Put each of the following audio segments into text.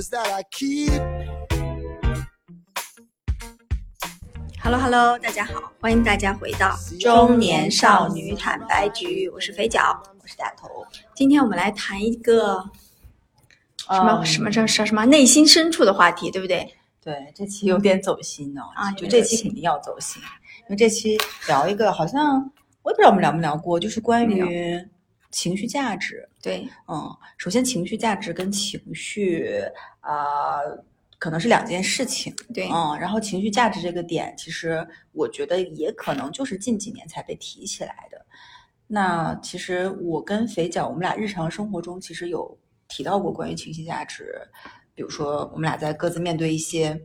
the hours that I keep. Hello Hello，大家好，欢迎大家回到中年少女坦白局，我是肥脚，我是大头。今天我们来谈一个什么、嗯什么这什么什么内心深处的话题，对不对？对，这期有点走心哦，啊就这期肯定要走心，因为这期聊一个好像我也不知道我们聊没聊过，就是关于情绪价值。对，嗯，首先情绪价值跟情绪啊、呃可能是两件事情。对嗯，然后情绪价值这个点，其实我觉得也可能就是近几年才被提起来的。那其实我跟肥脚，我们俩日常生活中其实有提到过关于情绪价值，比如说我们俩在各自面对一些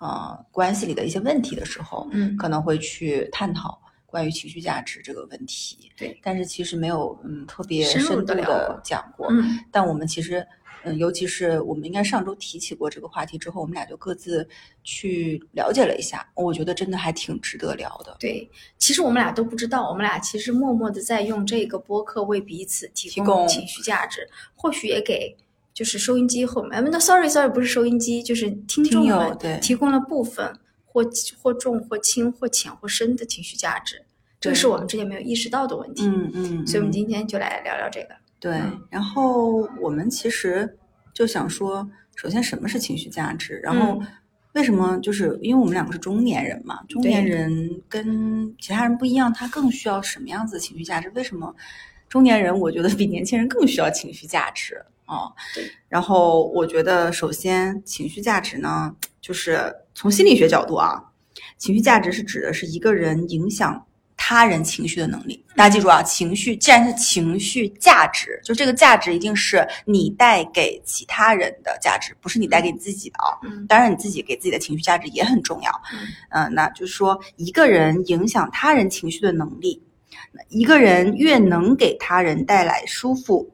呃关系里的一些问题的时候，嗯可能会去探讨关于情绪价值这个问题。对，但是其实没有嗯特别深度的过讲过。嗯但我们其实，嗯，尤其是我们应该上周提起过这个话题之后，我们俩就各自去了解了一下，我觉得真的还挺值得聊的。对，其实我们俩都不知道，我们俩其实默默的在用这个播客为彼此提提供情绪价值，或许也给就是收音机后面，呃那 sorry sorry 不是收音机，就是听众们提供了部分或或重或轻或浅或深的情绪价值，这个是我们之前没有意识到的问题。嗯嗯，所以，我们嗯今天就来聊聊这个。对嗯，然后我们其实就想说，首先什么是情绪价值？然后嗯为什么就是因为我们两个是中年人嘛，中年人跟其他人不一样，他更需要什么样子的情绪价值？为什么中年人我觉得比年轻人更需要情绪价值啊？对然后我觉得首先情绪价值呢，就是从心理学角度啊，情绪价值是指的是一个人影响他人情绪的能力。大家记住啊，情绪既然是情绪价值，就这个价值一定是你带给其他人的价值，不是你带给你自己的啊。嗯当然，你自己给自己的情绪价值也很重要。嗯嗯、那就是说，一个人影响他人情绪的能力，一个人越能给他人带来舒服、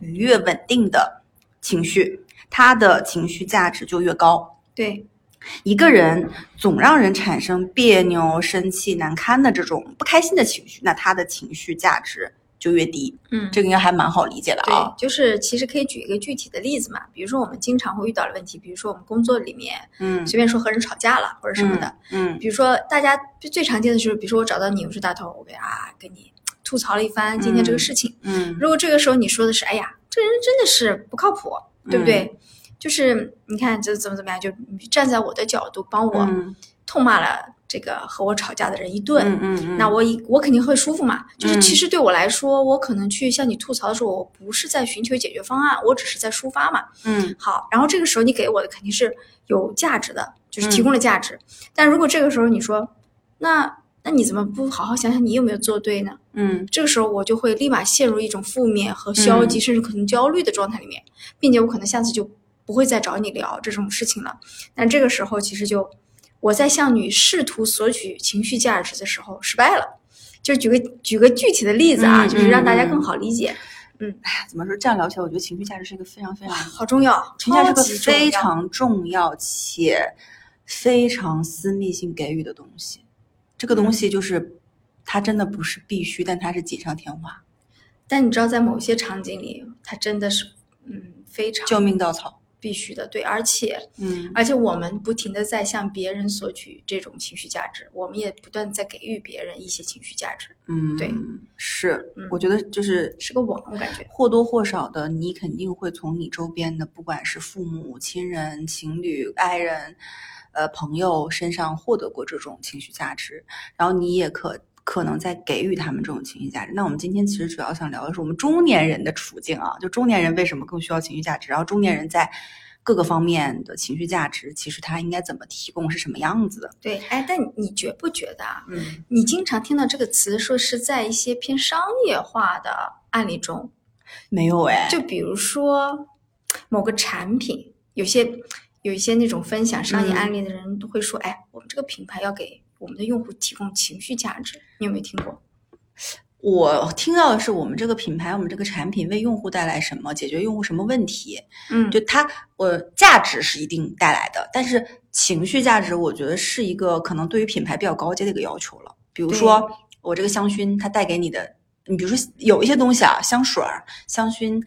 愉悦、稳定的情绪，他的情绪价值就越高。对，一个人总让人产生别扭、生气、难堪的这种不开心的情绪，那他的情绪价值就越低。嗯，这个应该还蛮好理解的对啊，。就是其实可以举一个具体的例子嘛，比如说我们经常会遇到的问题，比如说我们工作里面嗯随便说和人吵架了或者什么的，嗯比如说大家最常见的就是，比如说我找到你，我说大头，我给啊跟你吐槽了一番今天这个事情，嗯如果这个时候你说的是，哎呀，这人真的是不靠谱，对不对？嗯就是你看这怎么怎么样，就站在我的角度帮我嗯痛骂了这个和我吵架的人一顿，嗯嗯嗯，那我一我肯定会舒服嘛。就是嗯其实对我来说，我可能去向你吐槽的时候，我不是在寻求解决方案，我只是在抒发嘛。嗯好，然后这个时候你给我的肯定是有价值的，就是嗯提供了价值。但如果这个时候你说，那那你怎么不好好想想你有没有做对呢？嗯这个时候我就会立马陷入一种负面和消极，嗯甚至可能焦虑的状态里面，并且我可能下次就不会再找你聊这种事情了。但这个时候其实就我在向你试图索取情绪价值的时候失败了。就举个举个具体的例子啊，嗯就是让大家嗯更好理解。嗯，哎呀怎么说？这样聊起来，我觉得情绪价值是一个非常非常好重要，情绪价值是个非常重要且非常私密性给予的东西。这个东西就是它真的不是必须，但它是锦上添花，但你知道，在某些场景里，它真的是嗯非常救命稻草。必须的，对，而且嗯而且我们不停的在向别人索取这种情绪价值，我们也不断在给予别人一些情绪价值，嗯，对，是嗯，我觉得就是是个网，我感觉。或多或少的，你肯定会从你周边的，不管是父母亲人、情侣、爱人、呃朋友身上获得过这种情绪价值，然后你也可可能在给予他们这种情绪价值。那我们今天其实主要想聊的是我们中年人的处境啊，就中年人为什么更需要情绪价值，然后中年人在各个方面的情绪价值，其实他应该怎么提供，是什么样子的？对，哎，但你觉不觉得啊？嗯，你经常听到这个词，说是在一些偏商业化的案例中，没有哎，就比如说某个产品，有些有一些那种分享商业嗯案例的人都会说，哎，我们这个品牌要给我们的用户提供情绪价值，你有没有听过？我听到的是我们这个品牌，我们这个产品为用户带来什么，解决用户什么问题，嗯，就它，我价值是一定带来的，但是情绪价值，我觉得是一个可能对于品牌比较高阶的一个要求了。比如说，我这个香薰，它带给你的，你比如说有一些东西啊，香水儿、香薰，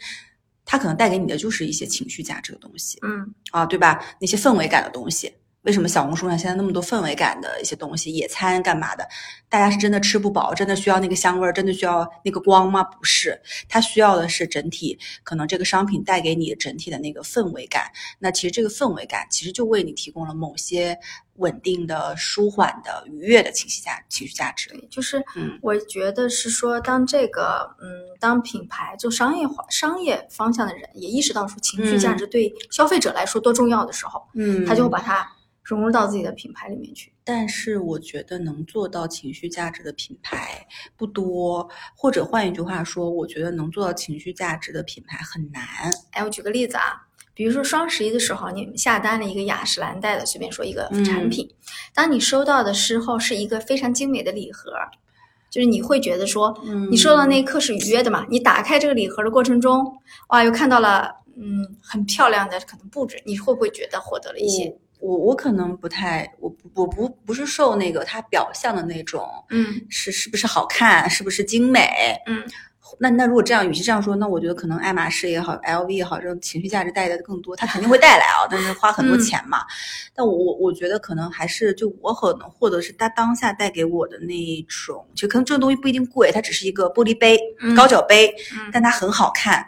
它可能带给你的就是一些情绪价值的东西嗯啊，对吧？那些氛围感的东西。为什么小红书上现在那么多氛围感的一些东西？野餐干嘛的？大家是真的吃不饱，真的需要那个香味儿，真的需要那个光吗？不是，它需要的是整体，可能这个商品带给你整体的那个氛围感。那其实这个氛围感，其实就为你提供了某些稳定的、舒缓的、愉悦的情绪价情绪价值。对，就是嗯我觉得是说，当这个嗯，当品牌做商业化、商业方向的人也意识到说情绪价值对消费者来说多重要的时候，嗯他就会把它融入到自己的品牌里面去。但是我觉得能做到情绪价值的品牌不多，或者换一句话说，我觉得能做到情绪价值的品牌很难。哎，我举个例子啊，比如说双十一的时候，你下单了一个雅诗兰黛的，随便说一个嗯产品，当你收到的时候是一个非常精美的礼盒，就是你会觉得说，嗯你收到那一刻是愉悦的嘛？你打开这个礼盒的过程中，哇，又看到了嗯很漂亮的可能布置，你会不会觉得获得了一些我我可能不太，我不我不不是受那个它表象的那种，嗯是是不是好看，是不是精美？嗯那那如果这样，与其这样说，那我觉得可能爱马仕也好，LV 也好，这种情绪价值带来的更多，它肯定会带来啊，但是花很多嗯钱嘛。但我我我觉得可能还是就我可能获得是它当下带给我的那一种，就可能这个东西不一定贵，它只是一个玻璃杯、嗯高脚杯，嗯但它很好看，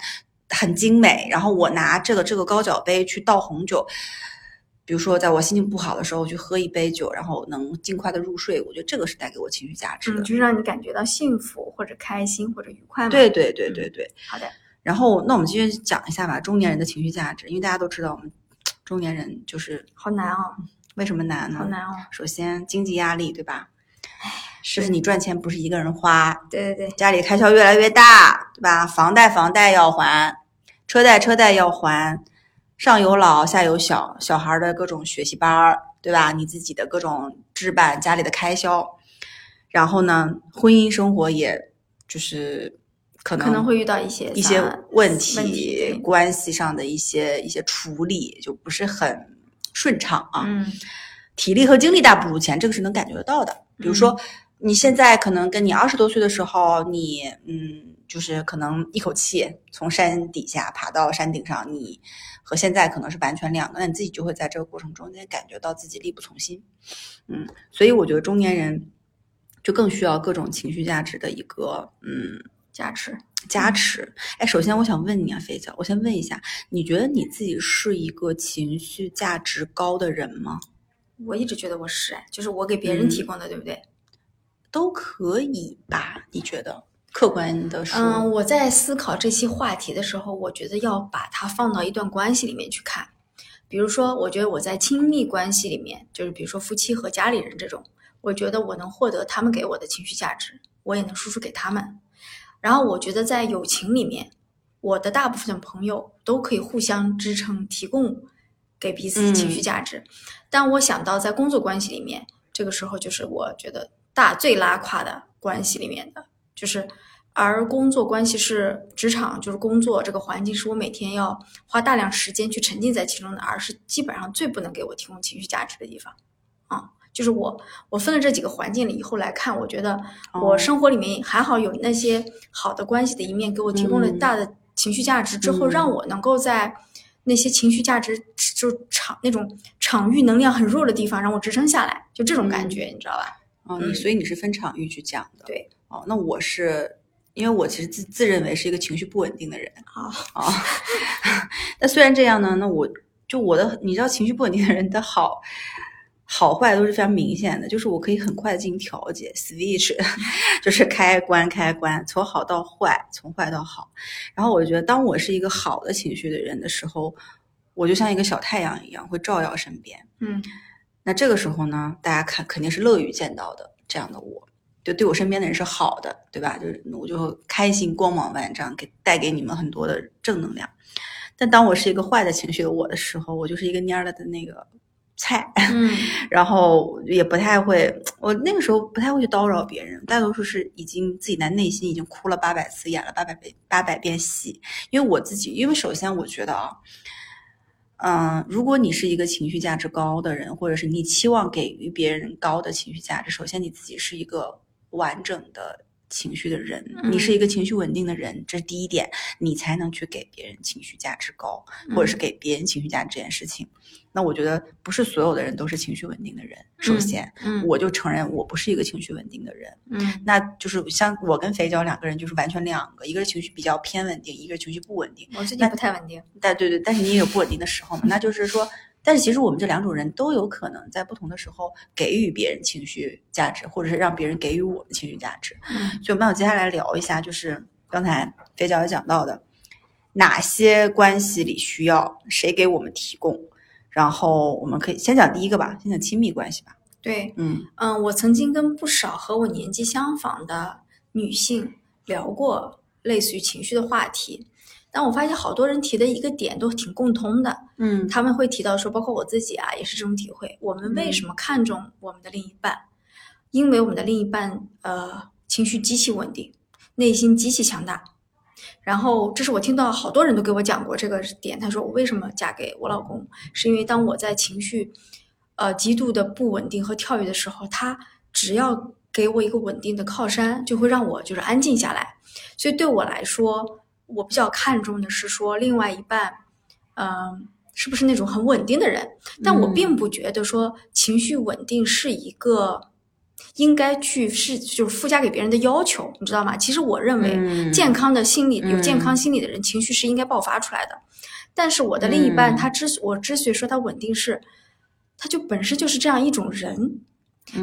很精美。然后我拿这个这个高脚杯去倒红酒，比如说在我心情不好的时候去喝一杯酒，然后能尽快的入睡，我觉得这个是带给我情绪价值的。嗯，就是让你感觉到幸福或者开心或者愉快嘛。对对对对对。好的，然后，那我们继续讲一下吧，中年人的情绪价值，因为大家都知道，我们 中年人就是好难哦，为什么难呢？好难哦。首先，经济压力，对吧？就是你赚钱不是一个人花，对对对，家里开销越来越大，对吧？房贷房贷要还，车贷车贷要还，上有老下有小，小孩的各种学习班儿，对吧？你自己的各种置办，家里的开销，然后呢，婚姻生活也就是可能可能会遇到一些一些问题，问题关系上的一些一些处理就不是很顺畅啊。嗯体力和精力大不如前，这个是能感觉得到的。比如说，你现在可能跟你二十多岁的时候，你嗯，就是可能一口气从山底下爬到山顶上，你和现在可能是完全两个，那你自己就会在这个过程中间感觉到自己力不从心。嗯，所以我觉得中年人就更需要各种情绪价值的一个嗯加持。加持。哎，首先我想问你啊，飞姐，我先问一下，你觉得你自己是一个情绪价值高的人吗？我一直觉得我是哎，就是我给别人提供的，对不对？都可以吧？你觉得？客观的说，嗯，我在思考这期话题的时候，我觉得要把它放到一段关系里面去看。比如说，我觉得我在亲密关系里面，就是比如说夫妻和家里人这种，我觉得我能获得他们给我的情绪价值，我也能输出给他们。然后我觉得在友情里面，我的大部分朋友都可以互相支撑，提供给彼此情绪价值。但我想到在工作关系里面，这个时候就是我觉得大最拉胯的关系里面的，就是而工作关系是职场，就是工作这个环境是我每天要花大量时间去沉浸在其中的，而是基本上最不能给我提供情绪价值的地方。啊，就是我我分了这几个环境了以后来看，我觉得我哦生活里面还好有那些好的关系的一面，给我提供了嗯大的情绪价值之后，嗯让我能够在那些情绪价值就场那种场域能量很弱的地方，让我支撑下来，就这种感觉，你知道吧？哦，你嗯所以你是分场域去讲的，对。哦，那我是因为我其实自自认为是一个情绪不稳定的人啊啊。那虽然这样呢，那我就我的，你知道，情绪不稳定的人的好。好坏都是非常明显的，就是我可以很快的进行调节，switch，就是开关开关，从好到坏，从坏到好。然后我觉得，当我是一个好的情绪的人的时候，我就像一个小太阳一样，会照耀身边。嗯那这个时候呢，大家看肯定是乐于见到的这样的我，就对我身边的人是好的，对吧？就是我就开心、光芒万丈，给带给你们很多的正能量。但当我是一个坏的情绪的我的时候，我就是一个蔫了的那个菜，嗯 然后也不太会，我那个时候不太会去叨扰别人，大多数是已经自己在内心已经哭了八百次，演了八百遍八百遍戏。因为我自己，因为首先我觉得啊，嗯，如果你是一个情绪价值高的人，或者是你期望给予别人高的情绪价值，首先你自己是一个完整的情绪的人，嗯你是一个情绪稳定的人，这是第一点，你才能去给别人情绪价值高，或者是给别人情绪价值这件事情。那我觉得不是所有的人都是情绪稳定的人。首先，嗯我就承认我不是一个情绪稳定的人，嗯那就是像我跟肥娇两个人就是完全两个，一个是情绪比较偏稳定，一个是情绪不稳定。我最近不太稳定。但对对，但是你也有不稳定的时候嘛，那就是说，但是其实我们这两种人都有可能在不同的时候给予别人情绪价值，或者是让别人给予我们情绪价值。嗯所以我们要接下来聊一下，就是刚才肥脚也讲到的，哪些关系里需要谁给我们提供。然后我们可以先讲第一个吧，先讲亲密关系吧。对，嗯嗯，我曾经跟不少和我年纪相仿的女性聊过类似于情绪的话题，但我发现好多人提的一个点都挺共通的，嗯他们会提到说，包括我自己啊，也是这种体会。我们为什么看重我们的另一半？因为我们的另一半呃情绪极其稳定，内心极其强大。然后，这是我听到好多人都给我讲过这个点。他说，我为什么嫁给我老公，是因为当我在情绪呃极度的不稳定和跳跃的时候，他只要给我一个稳定的靠山，就会让我就是安静下来。所以对我来说，我比较看重的是说另外一半，嗯、是不是那种很稳定的人？但我嗯并不觉得说情绪稳定是一个应该去是就是附加给别人的要求，你知道吗？其实我认为嗯健康的心理、有健嗯康心理的人，情绪是应该爆发出来的。但是我的另一半，嗯他之所我之所以说他稳定是，他就本身就是这样一种人，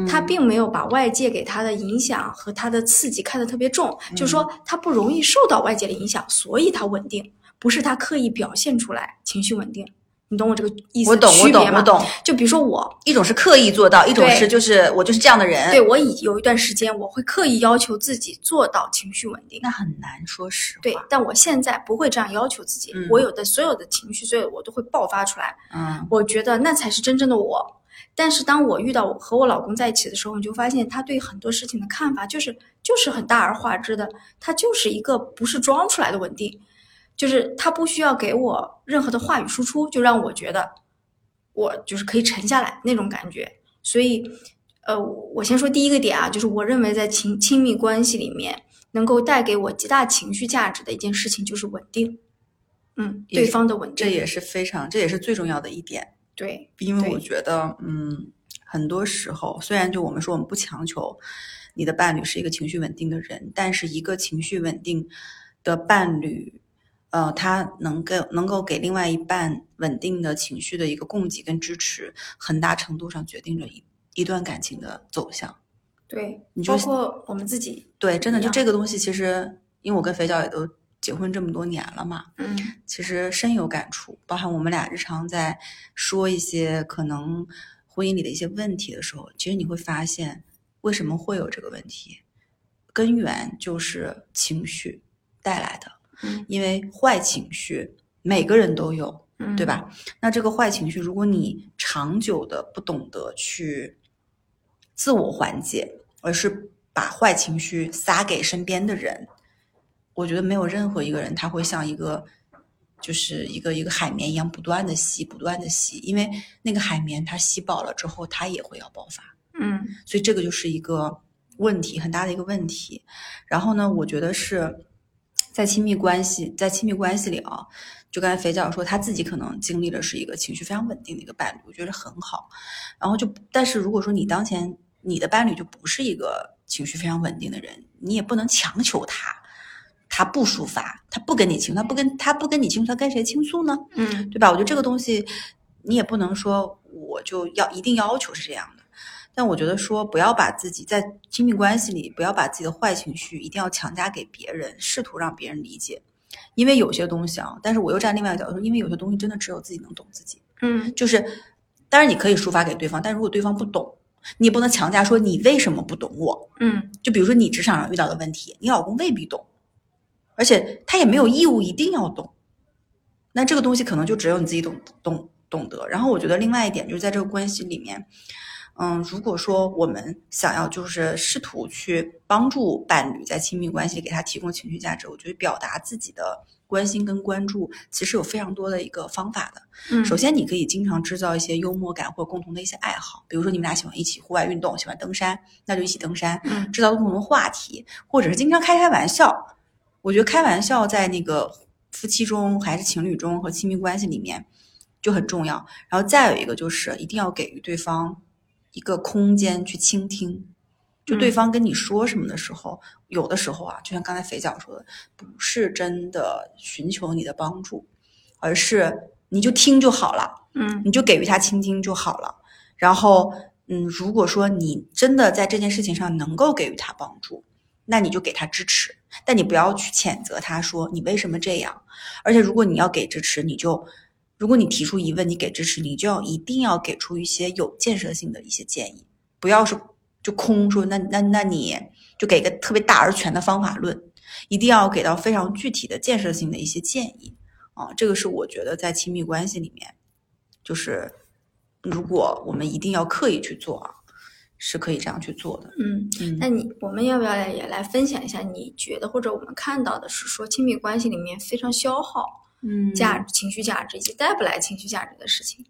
他嗯并没有把外界给他的影响和他的刺激看得特别重，就嗯是说他不容易受到外界的影响，所以他稳定，不是他刻意表现出来情绪稳定。你懂我这个意思我懂我？懂我懂，就比如说我，一种是刻意做到，一种是就是我就是这样的人。对我以有一段时间我会刻意要求自己做到情绪稳定，那很难，说实话。对，但我现在不会这样要求自己，嗯我有的所有的情绪，所有我都会爆发出来，嗯我觉得那才是真正的我。但是当我遇到我和我老公在一起的时候，你就发现他对很多事情的看法就是就是很大而化之的，他就是一个不是装出来的稳定，就是他不需要给我任何的话语输出，就让我觉得我就是可以沉下来那种感觉。所以，呃，我先说第一个点啊，就是我认为在亲亲密关系里面能够带给我极大情绪价值的一件事情就是稳定，嗯，对方的稳定，这也是非常，这也是最重要的一点。对，因为我觉得，嗯，很多时候虽然就我们说我们不强求你的伴侣是一个情绪稳定的人，但是一个情绪稳定的伴侣，呃，他能够能够给另外一半稳定的情绪的一个供给跟支持，很大程度上决定着一一段感情的走向。对你，就包括我们自己，对，真的就这个东西，其实因为我跟肥脚也都结婚这么多年了嘛，嗯。其实深有感触，包含我们俩日常在说一些可能婚姻里的一些问题的时候，其实你会发现为什么会有这个问题，根源就是情绪带来的，嗯。因为坏情绪每个人都有，嗯，对吧？那这个坏情绪，如果你长久的不懂得去自我缓解，而是把坏情绪撒给身边的人，我觉得没有任何一个人他会像一个就是一个一个海绵一样不断的吸，不断的吸，因为那个海绵它吸饱了之后，它也会要爆发。嗯所以这个就是一个问题，很大的一个问题。然后呢，我觉得是在亲密关系，在亲密关系里啊，就刚才肥脚说他自己可能经历的是一个情绪非常稳定的一个伴侣，我觉得很好。然后就，但是如果说你当前你的伴侣就不是一个情绪非常稳定的人，你也不能强求他。他不抒发，他不跟你倾诉，他不跟他不跟你倾诉，他跟谁倾诉呢？嗯对吧？我觉得这个东西，你也不能说我就要一定要求是这样的。但我觉得说不要把自己在亲密关系里不要把自己的坏情绪一定要强加给别人，试图让别人理解，因为有些东西啊，但是我又站另外一个角度说，因为有些东西真的只有自己能懂自己。嗯就是，当然你可以抒发给对方，但如果对方不懂，你也不能强加说你为什么不懂我。嗯就比如说你职场上遇到的问题，你老公未必懂，而且他也没有义务一定要懂。那这个东西可能就只有你自己懂懂懂得。然后我觉得另外一点就是在这个关系里面，嗯，如果说我们想要就是试图去帮助伴侣在亲密关系里给他提供情绪价值，我觉得表达自己的关心跟关注，其实有非常多的一个方法的。嗯，首先，你可以经常制造一些幽默感或共同的一些爱好，比如说你们俩喜欢一起户外运动，喜欢登山，那就一起登山，嗯制造共同的话题，或者是经常开开玩笑。我觉得开玩笑在那个夫妻中还是情侣中和亲密关系里面就很重要。然后再有一个就是一定要给予对方一个空间去倾听。就对嗯方跟你说什么的时候，有的时候啊，就像刚才肥脚说的，不是真的寻求你的帮助，而是你就听就好了。嗯你就给予他倾听就好了。然后，嗯，如果说你真的在这件事情上能够给予他帮助，那你就给他支持，但你不要去谴责他说你为什么这样。而且，如果你要给支持，你就如果你提出疑问，你给支持，你就要一定要给出一些有建设性的一些建议，不要是就空说那那那你就给个特别大而全的方法论，一定要给到非常具体的建设性的一些建议啊。这个是我觉得在亲密关系里面。就是如果我们一定要刻意去做啊，是可以这样去做的。嗯，嗯那你我们要不要也来分享一下？你觉得或者我们看到的是说亲密关系里面非常消耗嗯价值、情绪价值以及带不来情绪价值的事情，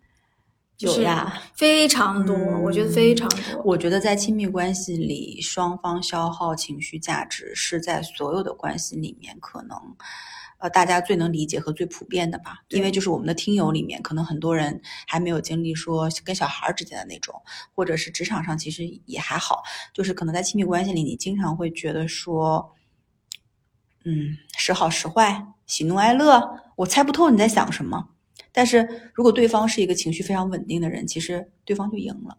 是有呀，非常多，嗯我觉得非常多。我觉得在亲密关系里，双方消耗情绪价值是在所有的关系里面可能。呃，大家最能理解和最普遍的吧，因为就是我们的听友里面，可能很多人还没有经历说跟小孩之间的那种，或者是职场上其实也还好，就是可能在亲密关系里，你经常会觉得说，嗯，时好时坏，喜怒哀乐，我猜不透你在想什么。但是如果对方是一个情绪非常稳定的人，其实对方就赢了。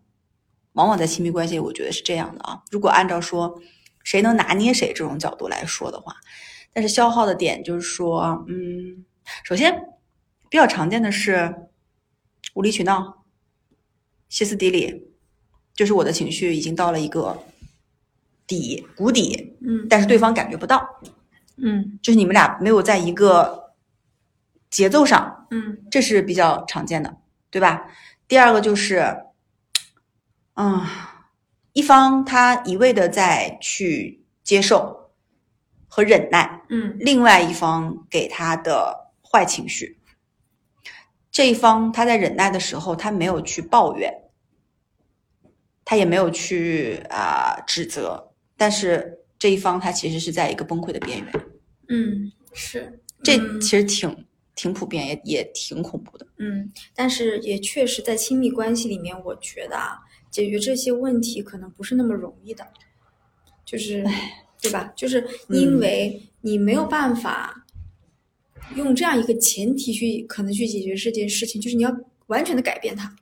往往在亲密关系里，我觉得是这样的啊。如果按照说谁能拿捏谁这种角度来说的话，但是消耗的点就是说，嗯，首先比较常见的是无理取闹、歇斯底里，就是我的情绪已经到了一个底谷底，嗯但是对方感觉不到，嗯就是你们俩没有在一个节奏上，嗯这是比较常见的，对吧？第二个就是，嗯，一方他一味的在去接受和忍耐，嗯。另外一方给他的坏情绪，这一方他在忍耐的时候，他没有去抱怨，他也没有去啊、指责，但是这一方他其实是在一个崩溃的边缘，嗯，是。这嗯。其实挺挺普遍，也也挺恐怖的。嗯，但是也确实在亲密关系里面，我觉得啊，解决这些问题可能不是那么容易的，就是对吧？就是因嗯为你没有办法用这样一个前提去可能去解决这件事情，就是你要完全的改变它，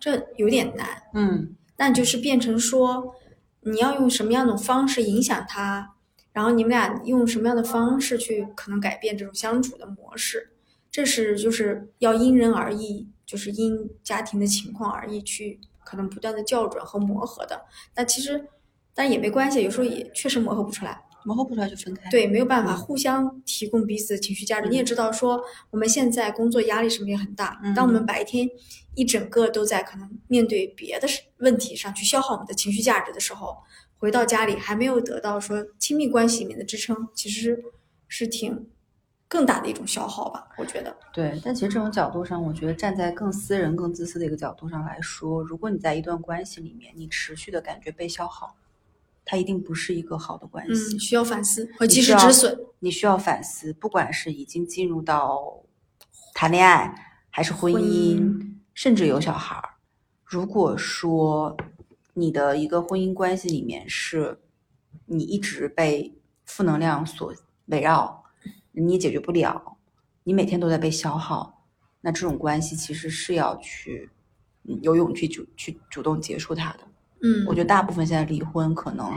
这有点难。嗯那就是变成说，你要用什么样的方式影响他，然后你们俩用什么样的方式去可能改变这种相处的模式，这是就是要因人而异，就是因家庭的情况而异去可能不断的校准和磨合的。那其实，但也没关系，有时候也确实磨合不出来。磨合不出来就分开。，对，没有办法嗯互相提供彼此的情绪价值。嗯你也知道说，我们现在工作压力什么也很大。嗯当我们白天一整个都在可能面对别的事问题上去消耗我们的情绪价值的时候，回到家里还没有得到说亲密关系里面的支撑，其实是挺更大的一种消耗吧。我觉得，对，但其实这种角度上，我觉得站在更私人、更自私的一个角度上来说，如果你在一段关系里面，你持续的感觉被消耗，它一定不是一个好的关系。嗯，需要反思和及时止损。你需要反思，不管是已经进入到谈恋爱，还是婚婚姻，姻甚至有小孩儿。如果说你的一个婚姻关系里面是你一直被负能量所围绕，你也解决不了，你每天都在被消耗，那这种关系其实是要去嗯有勇气主去主动结束它的。嗯，我觉得大部分现在离婚可能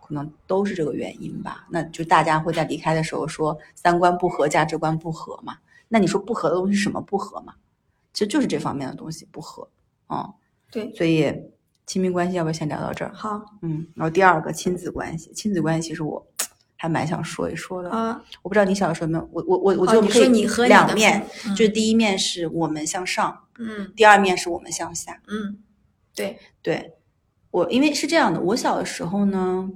可能都是这个原因吧。那就大家会在离开的时候说三观不合、价值观不合嘛。那你说不合的东西是什么不合嘛？其实就是这方面的东西不合。嗯，对，所以亲密关系要不要先聊到这儿？好嗯，然后第二个亲子关系，亲子关系其实我 还蛮想说一说的。啊，我不知道你小的时候有没有，我我我我觉得我们可以两面，就是第一面是我们向上，嗯第二面是我们向下。嗯，对，对我，因为是这样的，我小的时候呢，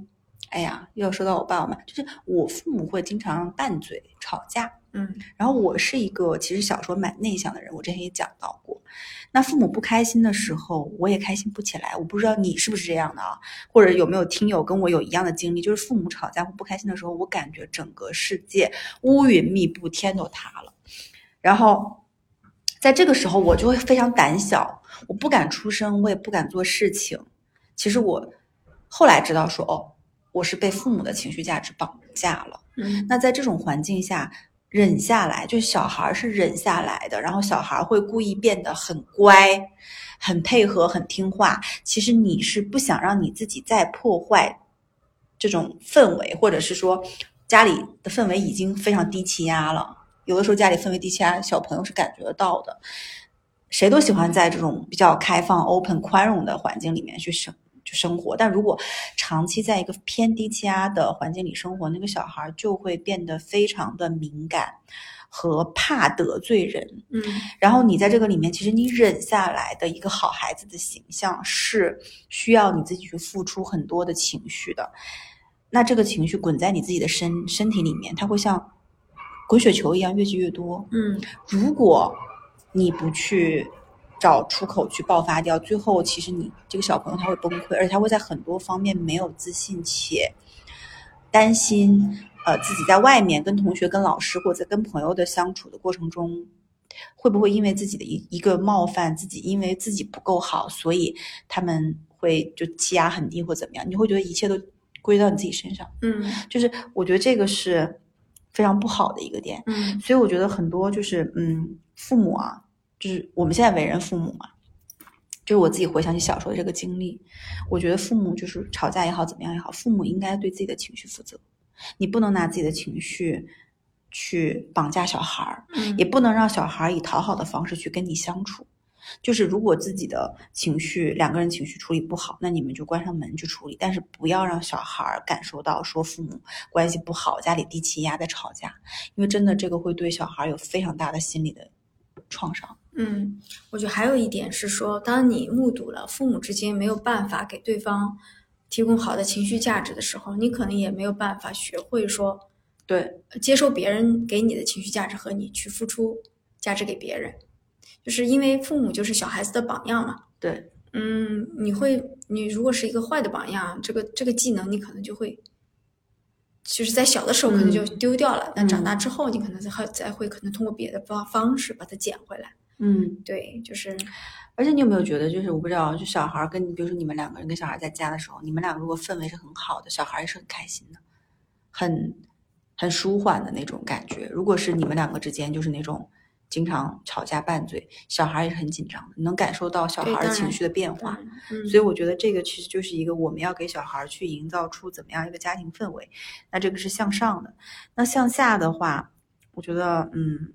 哎呀，又要说到我爸我妈，就是我父母会经常拌嘴吵架。嗯然后我是一个其实小时候蛮内向的人，我之前也讲到过。那父母不开心的时候，我也开心不起来。我不知道你是不是这样的啊？或者有没有听友跟我有一样的经历，就是父母吵架或不开心的时候，我感觉整个世界乌云密布，天都塌了。然后在这个时候，我就会非常胆小，我不敢出声，我也不敢做事情。其实我后来知道说，哦，我是被父母的情绪价值绑架了。嗯那在这种环境下，忍下来，就小孩儿是忍下来的，然后小孩儿会故意变得很乖、很配合、很听话。其实你是不想让你自己再破坏这种氛围，或者是说家里的氛围已经非常低气压了。有的时候家里氛围低气压，小朋友是感觉得到的。谁都喜欢在这种比较开放、open、宽容的环境里面去生去生活，但如果长期在一个偏低气压的环境里生活，那个小孩就会变得非常的敏感和怕得罪人。嗯然后你在这个里面，其实你忍下来的一个好孩子的形象是需要你自己去付出很多的情绪的。那这个情绪滚在你自己的身身体里面，它会像滚雪球一样越积越多。嗯如果你不去找出口去爆发掉，最后其实你这个小朋友他会崩溃，而且他会在很多方面没有自信且担心，呃，自己在外面跟同学、跟老师或者跟朋友的相处的过程中，会不会因为自己的一一个冒犯，自己因为自己不够好，所以他们会就气压很低或怎么样？你会觉得一切都归到你自己身上，嗯就是我觉得这个是非常不好的一个点。嗯所以我觉得很多就是嗯，父母啊，就是我们现在为人父母嘛，就是我自己回想起小时候的这个经历，我觉得父母就是吵架也好，怎么样也好，父母应该对自己的情绪负责，你不能拿自己的情绪去绑架小孩儿，嗯也不能让小孩儿以讨好的方式去跟你相处。就是如果自己的情绪两个人情绪处理不好，那你们就关上门去处理，但是不要让小孩儿感受到说父母关系不好，家里低气压在吵架，因为真的这个会对小孩儿有非常大的心理的创伤。嗯，我觉得还有一点是说，当你目睹了父母之间没有办法给对方提供好的情绪价值的时候，你可能也没有办法学会说对，呃接受别人给你的情绪价值和你去付出价值给别人，就是因为父母就是小孩子的榜样嘛。对，嗯，你会，你如果是一个坏的榜样，这个这个技能你可能就会，就是在小的时候可能就嗯。丢掉了，但长大嗯。之后，你可能再会再会可能通过别的方方式把它捡回来。嗯，对，就是而且你有没有觉得，就是我不知道，就小孩儿跟你，比如说你们两个人跟小孩在家的时候，你们两个如果氛围是很好的，小孩也是很开心的，很很舒缓的那种感觉。如果是你们两个之间就是那种经常吵架拌嘴，小孩也是很紧张的，你能感受到小孩情绪的变化。嗯，所以我觉得这个其实就是一个我们要给小孩去营造出怎么样一个家庭氛围。那这个是向上的，那向下的话，我觉得嗯，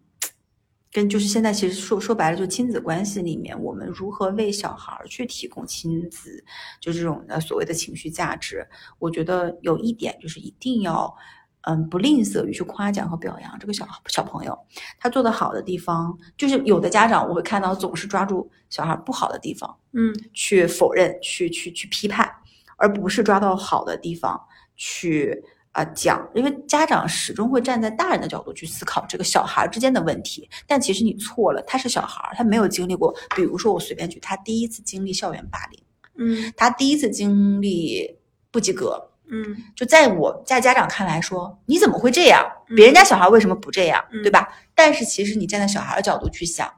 跟就是现在其实说说白了，就亲子关系里面，我们如何为小孩儿去提供亲子就这种的所谓的情绪价值，我觉得有一点就是一定要。嗯，不吝啬于去夸奖和表扬这个小小朋友，他做的好的地方，就是有的家长我会看到总是抓住小孩不好的地方，嗯去否认、去去去批判，而不是抓到好的地方去啊、讲。因为家长始终会站在大人的角度去思考这个小孩之间的问题，但其实你错了，他是小孩，他没有经历过。比如说我随便举，他第一次经历校园霸凌，嗯他第一次经历不及格。嗯就在我在家长看来说，你怎么会这样？嗯别人家小孩为什么不这样，嗯对吧？但是其实你站在小孩的角度去想，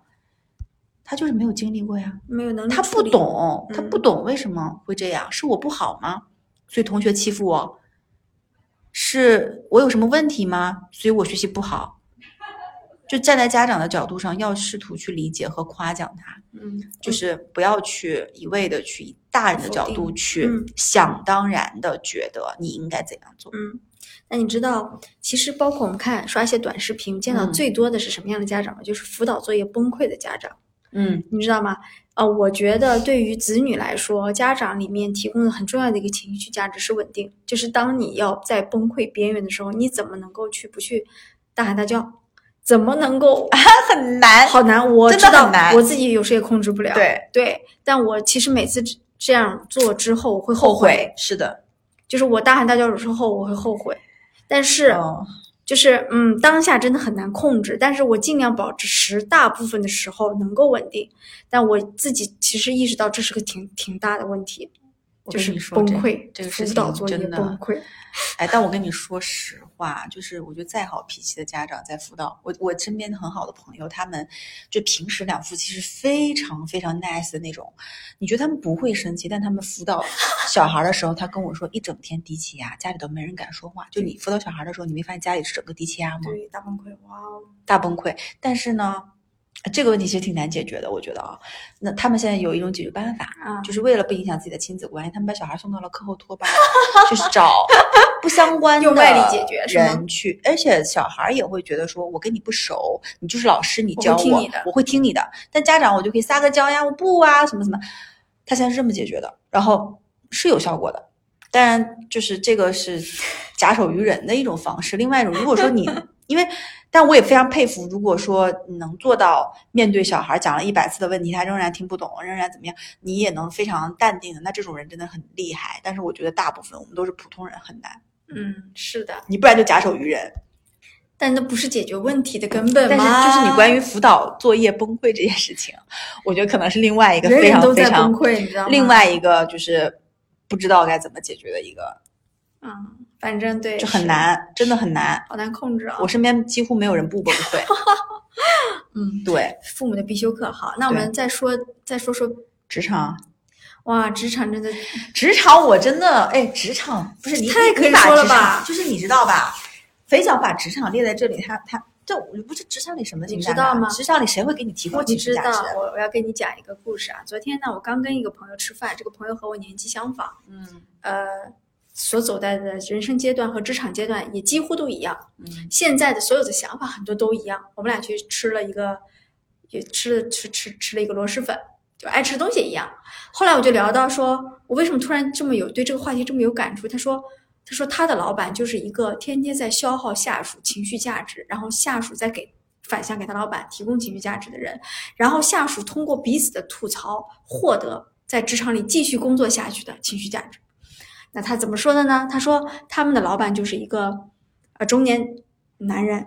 他就是没有经历过呀。没有能力他不懂，他嗯不懂为什么会这样，是我不好吗？所以同学欺负我，是我有什么问题吗？所以我学习不好。就站在家长的角度上，要试图去理解和夸奖他，嗯，就是不要去一味的去以大人的角度去嗯想当然的觉得你应该怎样做。嗯，那你知道，其实包括我们看刷一些短视频，见到嗯最多的是什么样的家长吗？就是辅导作业崩溃的家长，嗯你知道吗？呃，我觉得对于子女来说，家长里面提供的很重要的一个情绪价值是稳定，就是当你要在崩溃边缘的时候，你怎么能够去不去大喊大叫？怎么能够 很难好难，我真知道的很难我自己有时也控制不了。对对，但我其实每次这这样做之后，我会后悔。是的，就是我大喊大叫有时候我会后悔，但是。就是嗯，当下真的很难控制，但是我尽量保持大部分的时候能够稳定。但我自己其实意识到这是个挺挺大的问题，就是你说这崩溃，这个事情真的崩溃。哎，但我跟你说实话，就是我觉得再好脾气的家长在辅导，我我身边的很好的朋友，他们就平时两夫妻是非常非常 nice 的那种，你觉得他们不会生气，但他们辅导小孩的时候，他跟我说一整天低气压，家里都没人敢说话。就你辅导小孩的时候，你没发现家里是整个低气压吗？对，大崩溃，哇哦！大崩溃。但是呢，这个问题其实挺难解决的，我觉得啊。那他们现在有一种解决办法，啊，就是为了不影响自己的亲子关系，他们把小孩送到了课后托班，就是找 不相关的用外力解决人去，而且小孩也会觉得说，我跟你不熟，你就是老师，你教我，听你的我会听你的。但家长我就可以撒个娇呀，我不啊，什么什么。他现在是这么解决的，然后是有效果的。当然，就是这个是假手于人的一种方式。另外一种，如果说你 因为，但我也非常佩服，如果说你能做到面对小孩讲了一百次的问题，他仍然听不懂，仍然怎么样，你也能非常淡定的，那这种人真的很厉害。但是我觉得大部分我们都是普通人，很难。嗯，是的，你不然就假手于人。但那不是解决问题的根本但是吗？就是你关于辅导作业崩溃这件事情，我觉得可能是另外一个非常非常崩溃，你知道吗？另外一个就是不知道该怎么解决的一个，嗯，反正对，就很，难，真的很难。好难控制啊。我身边几乎没有人不崩溃。嗯，对，父母的必修课。好，那我们再说再说说，职场，哇，职场真的 职场我真的哎，职场不是你太可以说了吧就是你知道吧？肥脚把职场列在这里，他他这我不是职场里什么你知道吗职场里谁会给你提供你情绪知道价值？，我我要跟你讲一个故事啊。昨天呢，我刚跟一个朋友吃饭，这个朋友和我年纪相仿，嗯呃，所走在的人生阶段和职场阶段也几乎都一样。嗯现在的所有的想法很多都一样。我们俩去吃了一个，也吃了吃吃吃了一个螺蛳粉，就爱吃东西也一样。后来我就聊到说，我为什么突然这么有对这个话题这么有感触？他说，他说他的老板就是一个天天在消耗下属情绪价值，然后下属再给反向给他老板提供情绪价值的人，然后下属通过彼此的吐槽获得在职场里继续工作下去的情绪价值。那他怎么说的呢？他说他们的老板就是一个呃中年男人，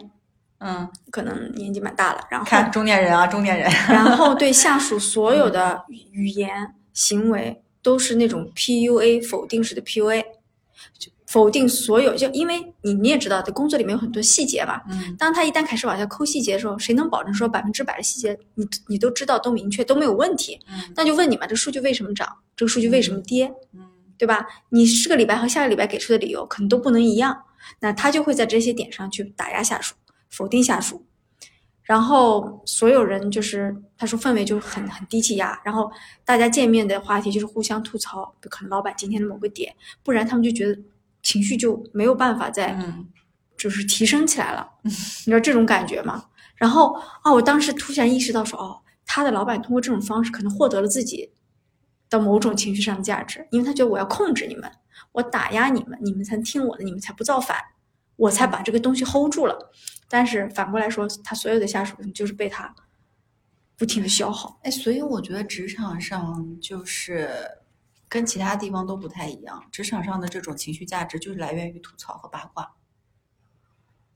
嗯，可能年纪蛮大了，然后看中年人啊，中年人，然后对下 属所有的语言行为都是那种 PUA 否定式的 PUA，就否定所有，就因为你你也知道，在工作里面有很多细节吧。嗯当他一旦开始往下抠细节的时候，谁能保证说百分之百的细节你你都知道、都明确、都没有问题？嗯那就问你嘛，这数据为什么涨？这个数据为什么跌？嗯对吧？你这个礼拜和下个礼拜给出的理由可能都不能一样，那他就会在这些点上去打压下属，否定下属，然后所有人就是他说氛围就很很低气压，然后大家见面的话题就是互相吐槽，可能老板今天的某个点，不然他们就觉得情绪就没有办法再嗯就是提升起来了，你知道这种感觉吗？然后啊，我当时突然意识到说，哦，他的老板通过这种方式可能获得了自己的某种情绪上的价值，因为他觉得我要控制你们，我打压你们，你们才听我的，你们才不造反，我才把这个东西 hold 住了。但是反过来说，他所有的下属就是被他不停的消耗。哎，所以我觉得职场上就是跟其他地方都不太一样，职场上的这种情绪价值就是来源于吐槽和八卦。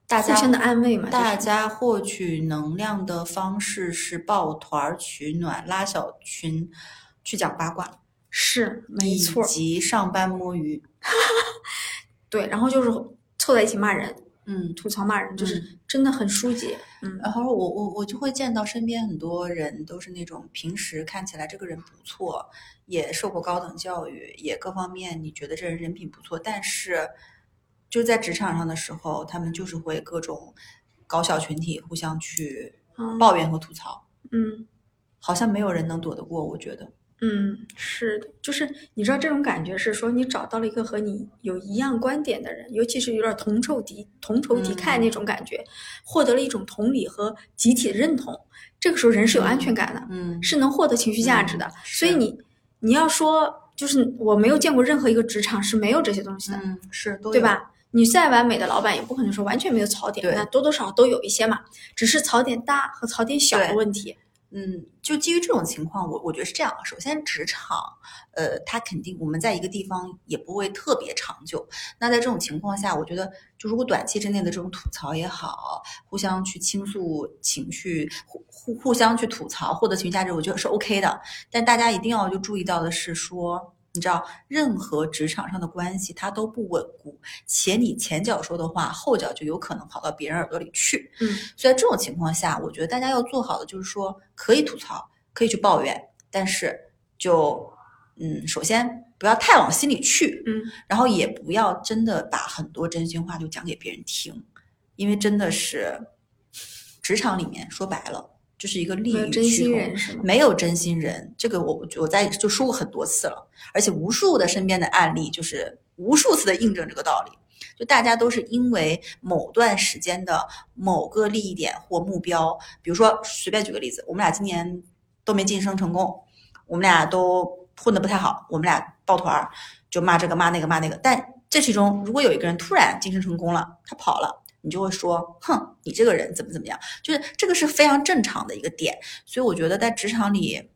大家互相的安慰嘛，大家获取能量的方式是抱团儿取暖、拉小群、去讲八卦，是没以错，及上班摸鱼。对，然后就是凑在一起骂人，嗯，吐槽骂人，就是嗯真的很疏解。嗯，然后我我我就会见到身边很多人都是那种平时看起来这个人不错，也受过高等教育，也各方面你觉得这人人品不错，但是就在职场上的时候，他们就是会各种搞小群体，互相去嗯抱怨和吐槽，嗯好像没有人能躲得过，我觉得。嗯，是的，就是你知道这种感觉是说你找到了一个和你有一样观点的人，尤其是有点同仇敌同仇敌忾嗯那种感觉，获得了一种同理和集体的认同，这个时候人是有安全感的，嗯是能获得情绪价值的。嗯所以你你要说，就是我没有见过任何一个职场是没有这些东西的，嗯，是，都？对吧？你再完美的老板也不可能说完全没有槽点，那多多少少都有一些嘛，只是槽点大和槽点小的问题。嗯，就基于这种情况，我我觉得是这样。首先，职场，呃，它肯定我们在一个地方也不会特别长久。那在这种情况下，我觉得就如果短期之内的这种吐槽也好，互相去倾诉情绪，互互互相去吐槽，获得情绪价值，我觉得是 OK 的。但大家一定要就注意到的是说。你知道，任何职场上的关系它都不稳固，且你前脚说的话，后脚就有可能跑到别人耳朵里去。嗯，所以在这种情况下，我觉得大家要做好的就是说，可以吐槽，可以去抱怨，但是就嗯，首先不要太往心里去，嗯，然后也不要真的把很多真心话就讲给别人听，因为真的是职场里面说白了。就是一个利益真心人是？没有真心人，这个我我在就说过很多次了，而且无数的身边的案例，就是无数次的印证这个道理。就大家都是因为某段时间的某个利益点或目标，比如说随便举个例子，我们俩今年都没晋升成功，我们俩都混得不太好，我们俩抱团儿就骂这个骂那个骂那个。但这其中如果有一个人突然晋升成功了，他跑了。你就会说，哼，你这个人怎么怎么样？就是这个是非常正常的一个点，所以我觉得在职场里，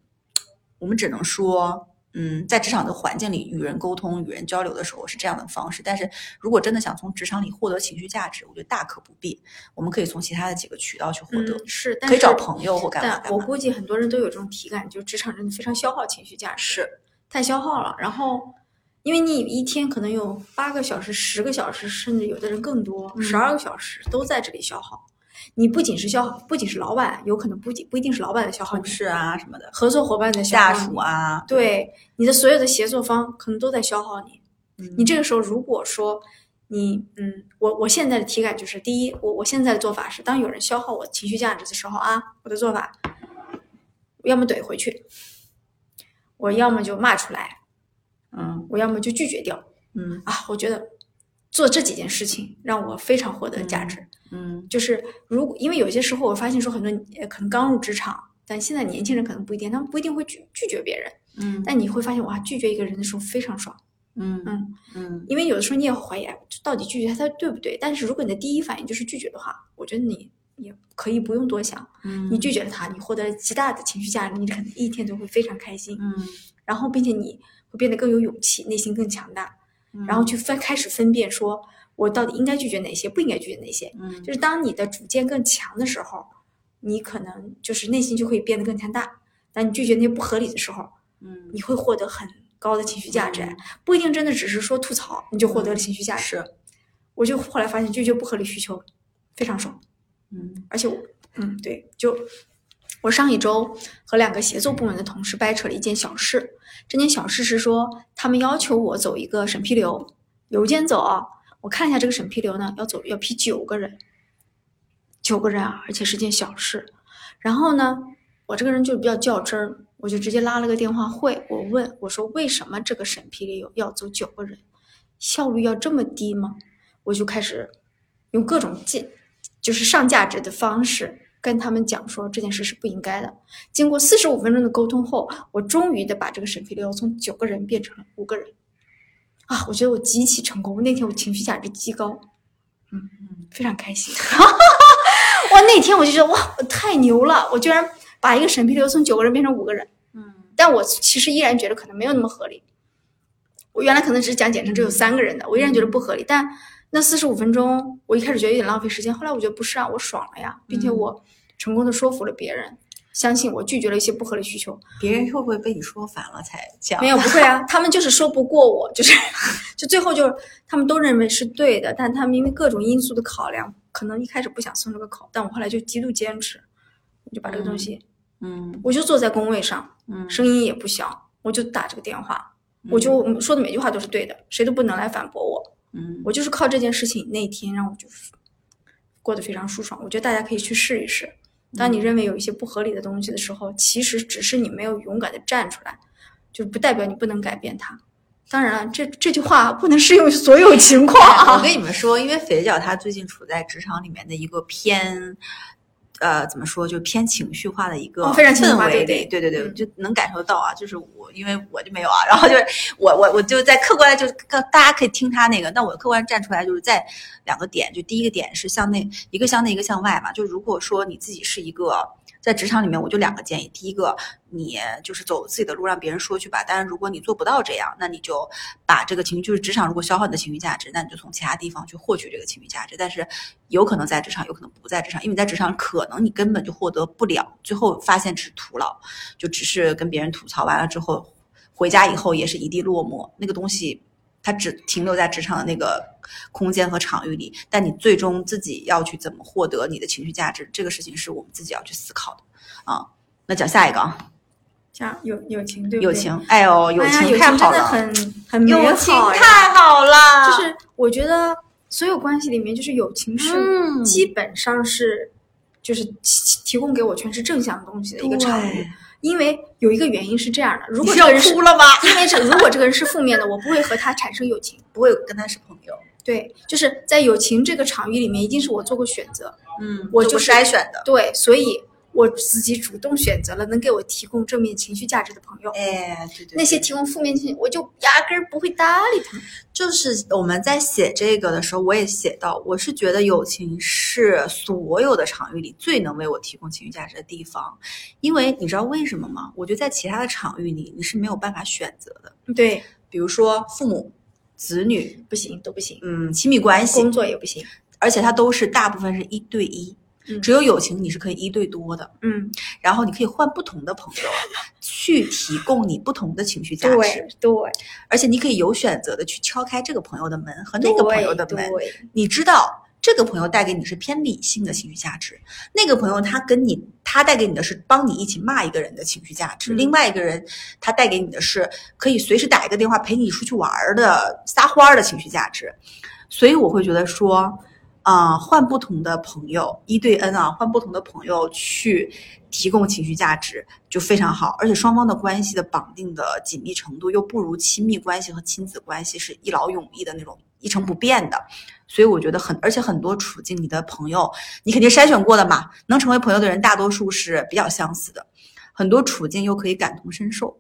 我们只能说，嗯，在职场的环境里与人沟通、与人交流的时候是这样的方式。但是如果真的想从职场里获得情绪价值，我觉得大可不必。我们可以从其他的几个渠道去获得，是，可以找朋友或干嘛但我估计很多人都有这种体感，就职场真的非常消耗情绪价值，是太消耗了。然后。因为你一天可能有八个小时、十个小时，甚至有的人更多，十二个小时都在这里消耗。你不仅是消耗，不仅是老板，有可能不仅不一定是老板的消耗，同事啊什么的，合作伙伴的下属啊，对你的所有的协作方可能都在消耗你。你这个时候如果说你嗯，我我现在的体感就是，第一，我我现在的做法是，当有人消耗我情绪价值的时候啊，我的做法，要么怼回去，我要么就骂出来。嗯，我要么就拒绝掉。嗯啊，我觉得做这几件事情让我非常获得价值。嗯，就是如果因为有些时候我发现说很多可能刚入职场，但现在年轻人可能不一定，他们不一定会拒拒绝别人。嗯，但你会发现哇，拒绝一个人的时候非常爽。嗯嗯嗯，因为有的时候你也会怀疑，到底拒绝他对不对？但是如果你的第一反应就是拒绝的话，我觉得你也可以不用多想。嗯，你拒绝了他，你获得了极大的情绪价值，你可能一天都会非常开心。嗯，然后并且你。会变得更有勇气，内心更强大，然后去分开始分辨，说我到底应该拒绝哪些，不应该拒绝哪些。嗯，就是当你的主见更强的时候，你可能就是内心就会变得更强大。当你拒绝那些不合理的时候，嗯，你会获得很高的情绪价值，不一定真的只是说吐槽你就获得了情绪价值。是，我就后来发现拒绝不合理需求非常爽。嗯，而且我，嗯，对，就。我上一周和两个协作部门的同事掰扯了一件小事，这件小事是说他们要求我走一个审批流，邮件走啊。我看一下这个审批流呢，要走要批九个人，九个人啊，而且是件小事。然后呢，我这个人就比较较真儿，我就直接拉了个电话会，我问我说为什么这个审批流要走九个人，效率要这么低吗？我就开始用各种进，就是上价值的方式。跟他们讲说这件事是不应该的。经过四十五分钟的沟通后，我终于的把这个审批流从九个人变成了五个人。啊，我觉得我极其成功。那天我情绪价值极高，嗯嗯，非常开心。哇，那天我就觉得哇，我太牛了！我居然把一个审批流从九个人变成五个人。嗯，但我其实依然觉得可能没有那么合理。我原来可能只是讲简称只有三个人的，我依然觉得不合理。但那四十五分钟，我一开始觉得有点浪费时间，后来我觉得不是啊，我爽了呀，并且我。成功的说服了别人，相信我拒绝了一些不合理需求。别人会不会被你说反了才讲？没有，不会啊，他们就是说不过我，就是 就最后就是他们都认为是对的，但他们因为各种因素的考量，可能一开始不想松这个口，但我后来就极度坚持，我就把这个东西，嗯，我就坐在工位上，嗯，声音也不小，我就打这个电话，我就说的每句话都是对的，谁都不能来反驳我，嗯，我就是靠这件事情那天让我就是过得非常舒爽，我觉得大家可以去试一试。当你认为有一些不合理的东西的时候，其实只是你没有勇敢的站出来，就不代表你不能改变它。当然了，这这句话不能适用于所有情况啊。我跟你们说，因为肥脚他最近处在职场里面的一个偏。呃，怎么说，就偏情绪化的一个氛围里，对对对，就能感受到啊。就是我，因为我就没有啊，然后就是我我我就在客观，就大家可以听他那个。那我客观站出来，就是在两个点，就第一个点是向内，一个向内，一个向外嘛。就如果说你自己是一个。在职场里面，我就两个建议：第一个，你就是走自己的路，让别人说去吧。当然，如果你做不到这样，那你就把这个情绪，就是职场如果消耗你的情绪价值，那你就从其他地方去获取这个情绪价值。但是有可能在职场，有可能不在职场，因为在职场可能你根本就获得不了，最后发现只是徒劳，就只是跟别人吐槽完了之后，回家以后也是一地落寞。那个东西。它只停留在职场的那个空间和场域里，但你最终自己要去怎么获得你的情绪价值，这个事情是我们自己要去思考的啊。那讲下一个啊，讲友友情对不对？友情，哎呦，友情太好了，很很美好，友情太好了。就是我觉得所有关系里面，就是友情是基本上是就是提提供给我全是正向东西的一个产物。因为有一个原因是这样的，如果这个人哭了吗？因为这如果这个人是负面的，我不会和他产生友情，不会跟他是朋友。对，就是在友情这个场域里面，一定是我做过选择，嗯，我就是筛选的。对，所以我自己主动选择了能给我提供正面情绪价值的朋友。哎，对对。那些提供负面情绪，我就压根儿不会搭理他们。就是我们在写这个的时候，我也写到，我是觉得友情是所有的场域里最能为我提供情绪价值的地方，因为你知道为什么吗？我觉得在其他的场域里，你是没有办法选择的。对，比如说父母。子女不行，都不行。嗯，亲密关系、工作也不行，而且它都是大部分是一对一。嗯，只有友情你是可以一对多的。嗯，然后你可以换不同的朋友，去提供你不同的情绪价值。对，而且你可以有选择的去敲开这个朋友的门和那个朋友的门。你知道。这个朋友带给你是偏理性的情绪价值，那个朋友他跟你他带给你的是帮你一起骂一个人的情绪价值，另外一个人他带给你的是可以随时打一个电话陪你出去玩的撒欢儿的情绪价值，所以我会觉得说，啊，换不同的朋友一对 N 啊，换不同的朋友去提供情绪价值就非常好，而且双方的关系的绑定的紧密程度又不如亲密关系和亲子关系是一劳永逸的那种一成不变的。所以我觉得很，而且很多处境，你的朋友，你肯定筛选过的嘛，能成为朋友的人，大多数是比较相似的，很多处境又可以感同身受，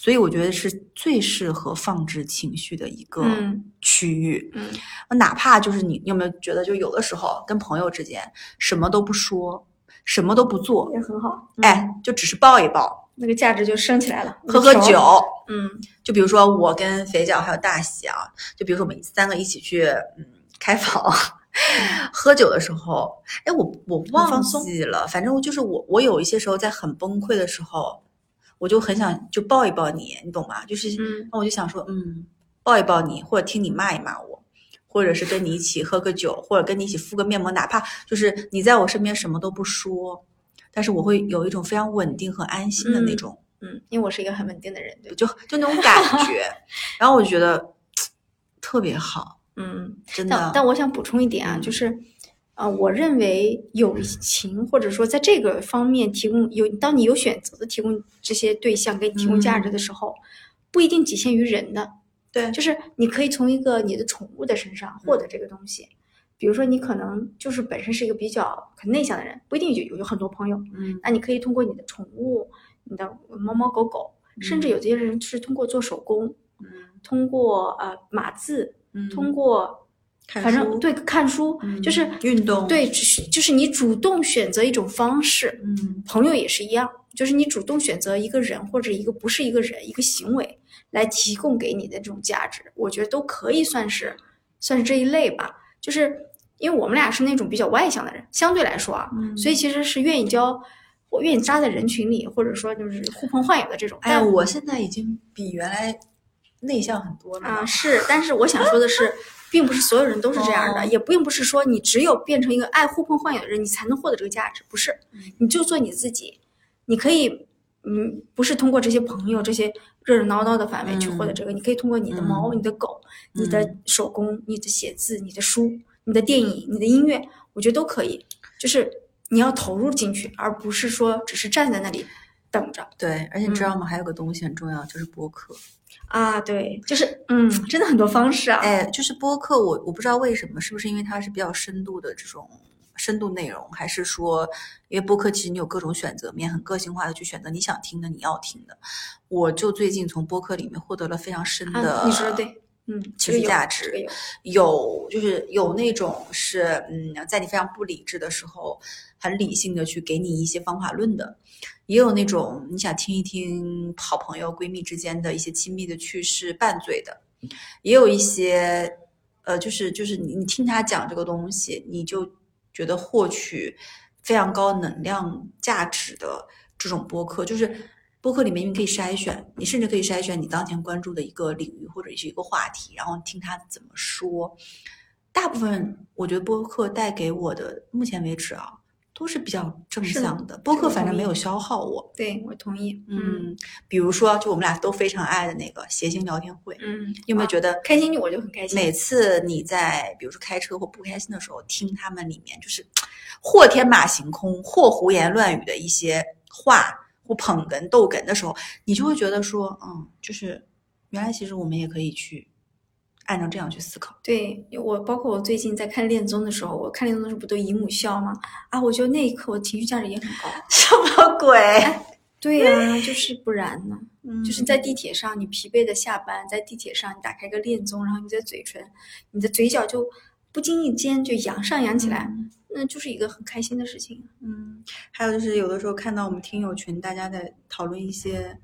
所以我觉得是最适合放置情绪的一个区域。嗯，哪怕就是你，你有没有觉得，就有的时候跟朋友之间什么都不说，什么都不做，也很好。哎，就只是抱一抱，那个价值就升起来了。喝喝酒，嗯，就比如说我跟肥脚还有大喜啊，就比如说我们三个一起去，嗯。开房喝酒的时候，哎，我我忘记了，反正就是我我有一些时候在很崩溃的时候，我就很想就抱一抱你，你懂吗？就是，那我就想说，嗯，抱一抱你，或者听你骂一骂我，或者是跟你一起喝个酒，或者跟你一起敷个面膜，哪怕就是你在我身边什么都不说，但是我会有一种非常稳定和安心的那种，嗯，因为我是一个很稳定的人，对就就那种感觉，然后我就觉得 特别好。嗯，真的。但但我想补充一点啊，就是，啊，我认为友情或者说在这个方面提供有，当你有选择的提供这些对象给你提供价值的时候，不一定仅限于人的。对，就是你可以从一个你的宠物的身上获得这个东西。比如说，你可能就是本身是一个比较很内向的人，不一定有有很多朋友。嗯，那你可以通过你的宠物、你的猫猫狗狗，甚至有些人是通过做手工，嗯，通过呃码字。嗯通过，反正对看书就是运动，对，就是就是你主动选择一种方式。嗯，朋友也是一样，就是你主动选择一个人或者一个不是一个人一个行为来提供给你的这种价值，我觉得都可以算是算是这一类吧。就是因为我们俩是那种比较外向的人，相对来说啊，所以其实是愿意交，我愿意扎在人群里，或者说就是呼朋唤友的这种。哎，我现在已经比原来。内向很多了啊，是，但是我想说的是，并不是所有人都是这样的，也并不是说你只有变成一个爱呼朋唤友的人，你才能获得这个价值，不是，你就做你自己，你可以，嗯，不是通过这些朋友这些热热闹闹的范围去获得这个，你可以通过你的猫、你的狗、你的手工、你的写字、你的书、你的电影、你的音乐，我觉得都可以，就是你要投入进去，而不是说只是站在那里等着。对，而且你知道吗？还有个东西很重要，就是播客。啊，对，就是，嗯，真的很多方式啊。哎，就是播客，我我不知道为什么，是不是因为它是比较深度的这种深度内容，还是说，因为播客其实你有各种选择面，很个性化的去选择你想听的、你要听的。我就最近从播客里面获得了非常深的，你说的对，嗯，情绪价值，有，就是有那种是，嗯，在你非常不理智的时候，很理性的去给你一些方法论的，也有那种你想听一听好朋友闺蜜之间的一些亲密的趣事拌嘴的，也有一些呃，就是就是你你听他讲这个东西，你就觉得获取非常高能量价值的这种播客，就是播客里面你可以筛选，你甚至可以筛选你当前关注的一个领域或者是一个话题，然后听他怎么说。大部分我觉得播客带给我的，目前为止啊，都是比较正向的。播客反正没有消耗我。对我同意。嗯，比如说，就我们俩都非常爱的那个谐星聊天会，嗯，你有没有觉得开心我就很开心。每次你在比如说开车或不开心的时候，听他们里面就是 或天马行空、或胡言乱语的一些话或捧哏逗哏的时候，你就会觉得说，嗯，就是原来其实我们也可以去按照这样去思考。对我，包括我最近在看恋综的时候，我看恋综的时候不都姨母笑吗？啊，我觉得那一刻我情绪价值也很高。什么鬼？对呀、就是不然呢？嗯就是在地铁上，你疲惫的下班，在地铁上你打开个恋综，然后你的嘴唇，你的嘴角就不经意间就扬上扬起来，那就是一个很开心的事情。嗯，还有就是有的时候看到我们听友群大家在讨论一些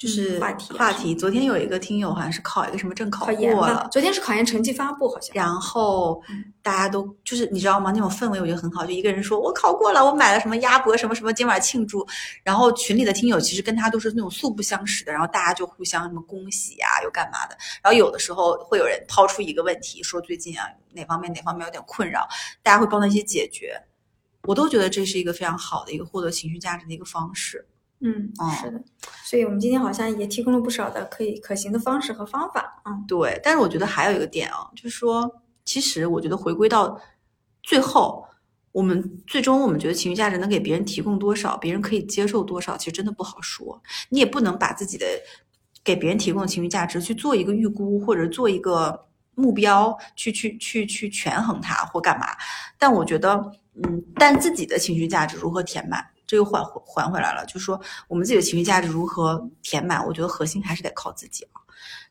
就是嗯话题啊话题。昨天有一个听友好像是考一个什么证考过了，，昨天是考研成绩发布，好像。然后嗯大家都就是你知道吗？那种氛围我觉得很好，就一个人说我考过了，我买了什么鸭脖什么什么，今晚庆祝。然后群里的听友其实跟他都是那种素不相识的，然后大家就互相什么恭喜呀、又干嘛的。然后有的时候会有人抛出一个问题，说最近啊哪方面哪方面有点困扰，大家会帮他一些解决。我都觉得这是一个非常好的一个获得情绪价值的一个方式。嗯，哦是的。所以我们今天好像也提供了不少的可以可行的方式和方法。嗯，对，但是我觉得还有一个点啊，就是说，其实我觉得回归到最后，我们最终我们觉得情绪价值能给别人提供多少，别人可以接受多少，其实真的不好说。你也不能把自己的给别人提供的情绪价值去做一个预估，或者做一个目标去去去去权衡它或干嘛。但我觉得，嗯，但自己的情绪价值如何填满，这又还还回来了，就是说我们自己的情绪价值如何填满，我觉得核心还是得靠自己啊。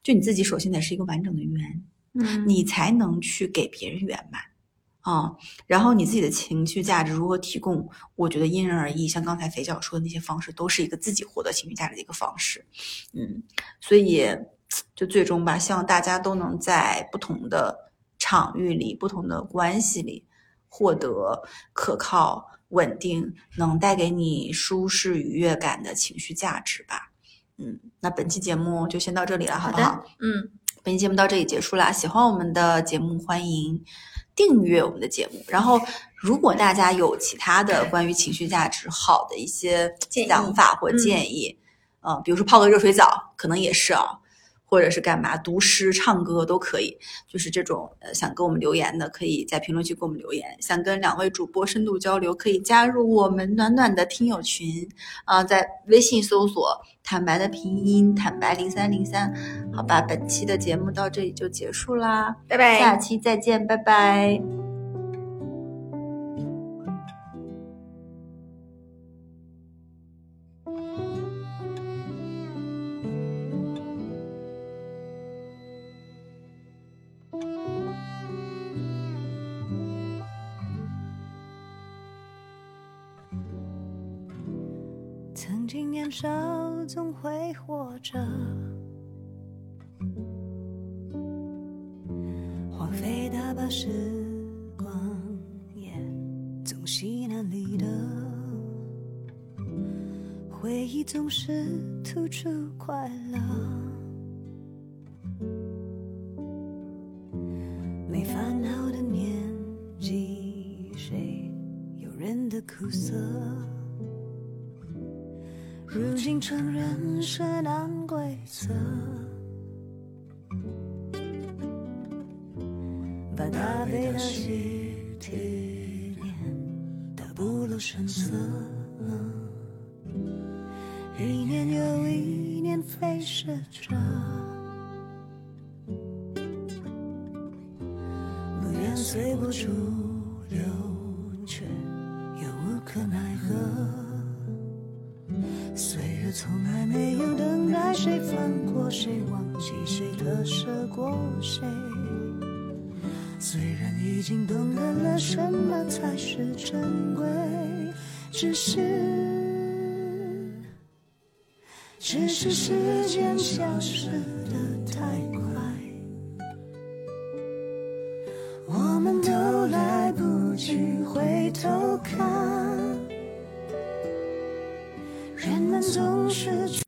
就你自己首先得是一个完整的圆，嗯你才能去给别人圆满啊。然后你自己的情绪价值如何提供，我觉得因人而异。像刚才肥脚说的那些方式，都是一个自己获得情绪价值的一个方式。嗯，所以就最终吧，希望大家都能在不同的场域里、不同的关系里，获得可靠、稳定，能带给你舒适愉悦感的情绪价值吧。嗯，那本期节目就先到这里了，好不好？，嗯，本期节目到这里结束啦。喜欢我们的节目，欢迎订阅我们的节目。然后，如果大家有其他的关于情绪价值好的一些想法或嗯建议，嗯、比如说泡个热水澡，可能也是啊，或者是干嘛，读诗、唱歌都可以。就是这种呃想跟我们留言的，可以在评论区给我们留言。想跟两位主播深度交流，可以加入我们暖暖的听友群啊、在微信搜索“坦白”的拼音“坦白零三零三”。好吧，本期的节目到这里就结束啦，拜拜。下期再见，拜拜。大把时光，也总稀难离的。回忆总是突出快乐，